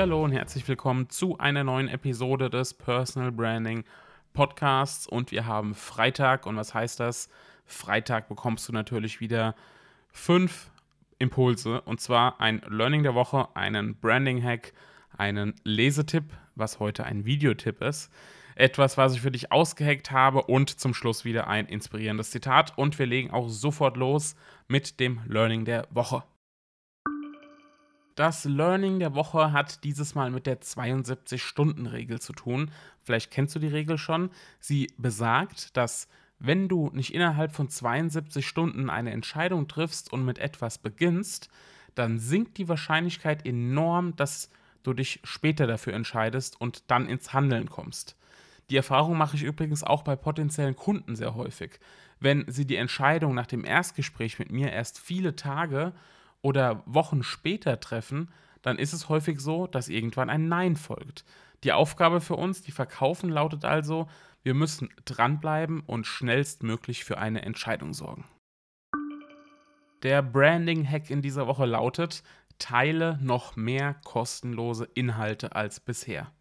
Hallo und herzlich willkommen zu einer neuen Episode des Personal Branding Podcasts. Und wir haben Freitag. Und was heißt das? Freitag bekommst du natürlich wieder fünf Impulse. Und zwar ein Learning der Woche, einen Branding Hack, einen Lesetipp, was heute ein Videotipp ist, etwas, was ich für dich ausgeheckt habe und zum Schluss wieder ein inspirierendes Zitat. Und wir legen auch sofort los mit dem Learning der Woche. Das Learning der Woche hat dieses Mal mit der 72-Stunden-Regel zu tun. Vielleicht kennst du die Regel schon. Sie besagt, dass wenn du nicht innerhalb von 72 Stunden eine Entscheidung triffst und mit etwas beginnst, dann sinkt die Wahrscheinlichkeit enorm, dass du dich später dafür entscheidest und dann ins Handeln kommst. Die Erfahrung mache ich übrigens auch bei potenziellen Kunden sehr häufig. Wenn sie die Entscheidung nach dem Erstgespräch mit mir erst viele Tage oder Wochen später treffen, dann ist es häufig so, dass irgendwann ein Nein folgt. Die Aufgabe für uns, die Verkaufen, lautet also, wir müssen dranbleiben und schnellstmöglich für eine Entscheidung sorgen. Der Branding-Hack in dieser Woche lautet, teile noch mehr kostenlose Inhalte als bisher.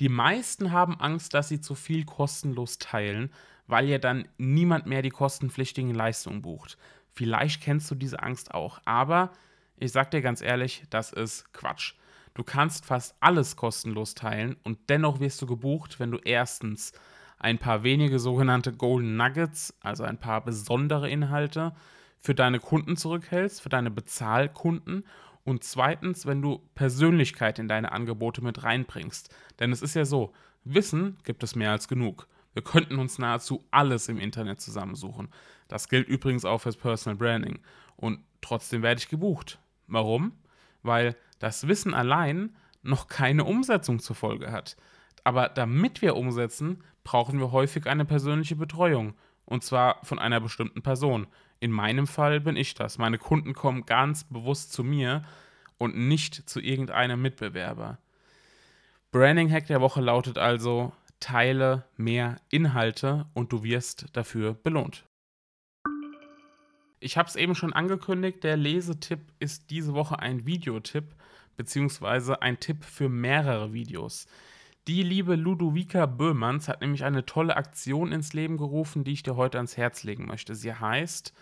Die meisten haben Angst, dass sie zu viel kostenlos teilen, weil ja dann niemand mehr die kostenpflichtigen Leistungen bucht. Vielleicht kennst du diese Angst auch, aber ich sag dir ganz ehrlich, das ist Quatsch. Du kannst fast alles kostenlos teilen und dennoch wirst du gebucht, wenn du erstens ein paar wenige sogenannte Golden Nuggets, also ein paar besondere Inhalte für deine Kunden zurückhältst, für deine Bezahlkunden und zweitens, wenn du Persönlichkeit in deine Angebote mit reinbringst. Denn es ist ja so, Wissen gibt es mehr als genug. Wir könnten uns nahezu alles im Internet zusammensuchen. Das gilt übrigens auch fürs Personal Branding. Und trotzdem werde ich gebucht. Warum? Weil das Wissen allein noch keine Umsetzung zur Folge hat. Aber damit wir umsetzen, brauchen wir häufig eine persönliche Betreuung. Und zwar von einer bestimmten Person. In meinem Fall bin ich das. Meine Kunden kommen ganz bewusst zu mir und nicht zu irgendeinem Mitbewerber. Branding Hack der Woche lautet also, teile mehr Inhalte und du wirst dafür belohnt. Ich habe es eben schon angekündigt, der Lesetipp ist diese Woche ein Videotipp, beziehungsweise ein Tipp für mehrere Videos. Die liebe Ludovica Böhmanns hat nämlich eine tolle Aktion ins Leben gerufen, die ich dir heute ans Herz legen möchte. Sie heißt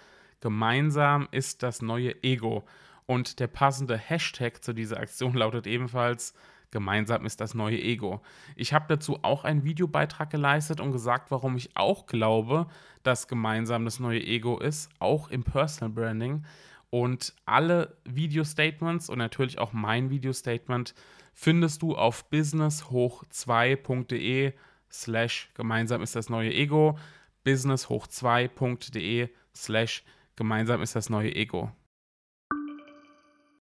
Gemeinsam ist das neue Ego. Und der passende Hashtag zu dieser Aktion lautet ebenfalls Gemeinsam ist das neue Ego. Ich habe dazu auch einen Videobeitrag geleistet und gesagt, warum ich auch glaube, dass gemeinsam das neue Ego ist, auch im Personal Branding. Und alle Video-Statements und natürlich auch mein Video-Statement findest du auf businesshoch2.de slash gemeinsam ist das neue Ego. businesshoch2.de slash gemeinsam ist das neue Ego.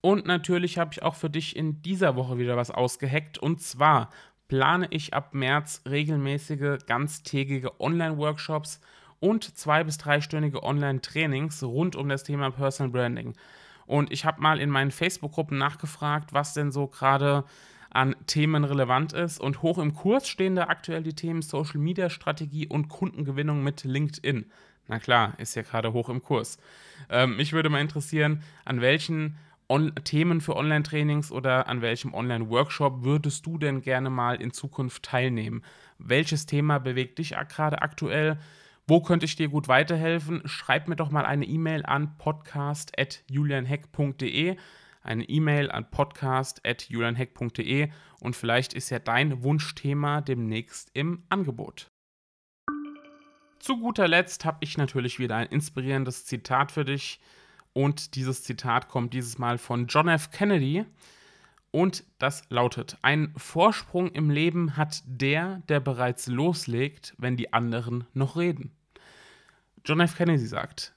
Und natürlich habe ich auch für dich in dieser Woche wieder was ausgeheckt. Und zwar plane ich ab März regelmäßige ganztägige Online-Workshops und zwei- bis dreistündige Online-Trainings rund um das Thema Personal Branding. Und ich habe mal in meinen Facebook-Gruppen nachgefragt, was denn so gerade an Themen relevant ist. Und hoch im Kurs stehen da aktuell die Themen Social Media Strategie und Kundengewinnung mit LinkedIn. Na klar, ist ja gerade hoch im Kurs. Ähm, mich würde mal interessieren, an welchen On Themen für Online-Trainings oder an welchem Online-Workshop würdest du denn gerne mal in Zukunft teilnehmen? Welches Thema bewegt dich gerade aktuell? Wo könnte ich dir gut weiterhelfen? Schreib mir doch mal eine E-Mail an podcast.julianheck.de. Eine E-Mail an podcast.julianheck.de und vielleicht ist ja dein Wunschthema demnächst im Angebot. Zu guter Letzt habe ich natürlich wieder ein inspirierendes Zitat für dich und dieses Zitat kommt dieses Mal von John F. Kennedy. Und das lautet, ein Vorsprung im Leben hat der, der bereits loslegt, wenn die anderen noch reden. John F. Kennedy sagt,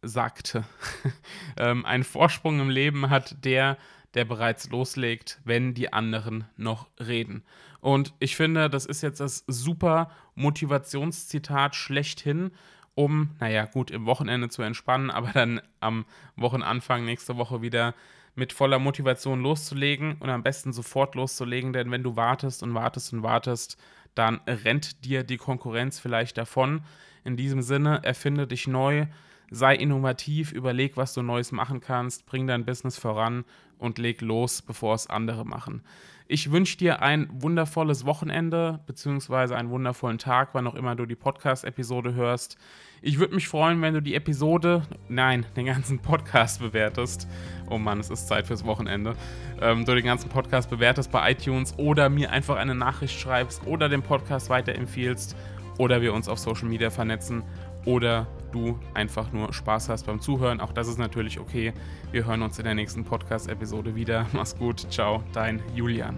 sagte, ähm, einen Vorsprung im Leben hat der, der bereits loslegt, wenn die anderen noch reden. Und ich finde, das ist jetzt das super Motivationszitat schlechthin, um, naja, gut, im Wochenende zu entspannen, aber dann am Wochenanfang nächste Woche wieder mit voller Motivation loszulegen und am besten sofort loszulegen, denn wenn du wartest und wartest und wartest, dann rennt dir die Konkurrenz vielleicht davon. In diesem Sinne, erfinde dich neu, sei innovativ, überleg, was du Neues machen kannst, bring dein Business voran und leg los, bevor es andere machen. Ich wünsche dir ein wundervolles Wochenende bzw. einen wundervollen Tag, wann auch immer du die Podcast-Episode hörst. Ich würde mich freuen, wenn du die Episode, nein, den ganzen Podcast bewertest. Oh Mann, es ist Zeit fürs Wochenende. Ähm, du den ganzen Podcast bewertest bei iTunes oder mir einfach eine Nachricht schreibst oder den Podcast weiterempfiehlst oder wir uns auf Social Media vernetzen oder du einfach nur Spaß hast beim Zuhören. Auch das ist natürlich okay. Wir hören uns in der nächsten Podcast-Episode wieder. Mach's gut. Ciao, dein Julian.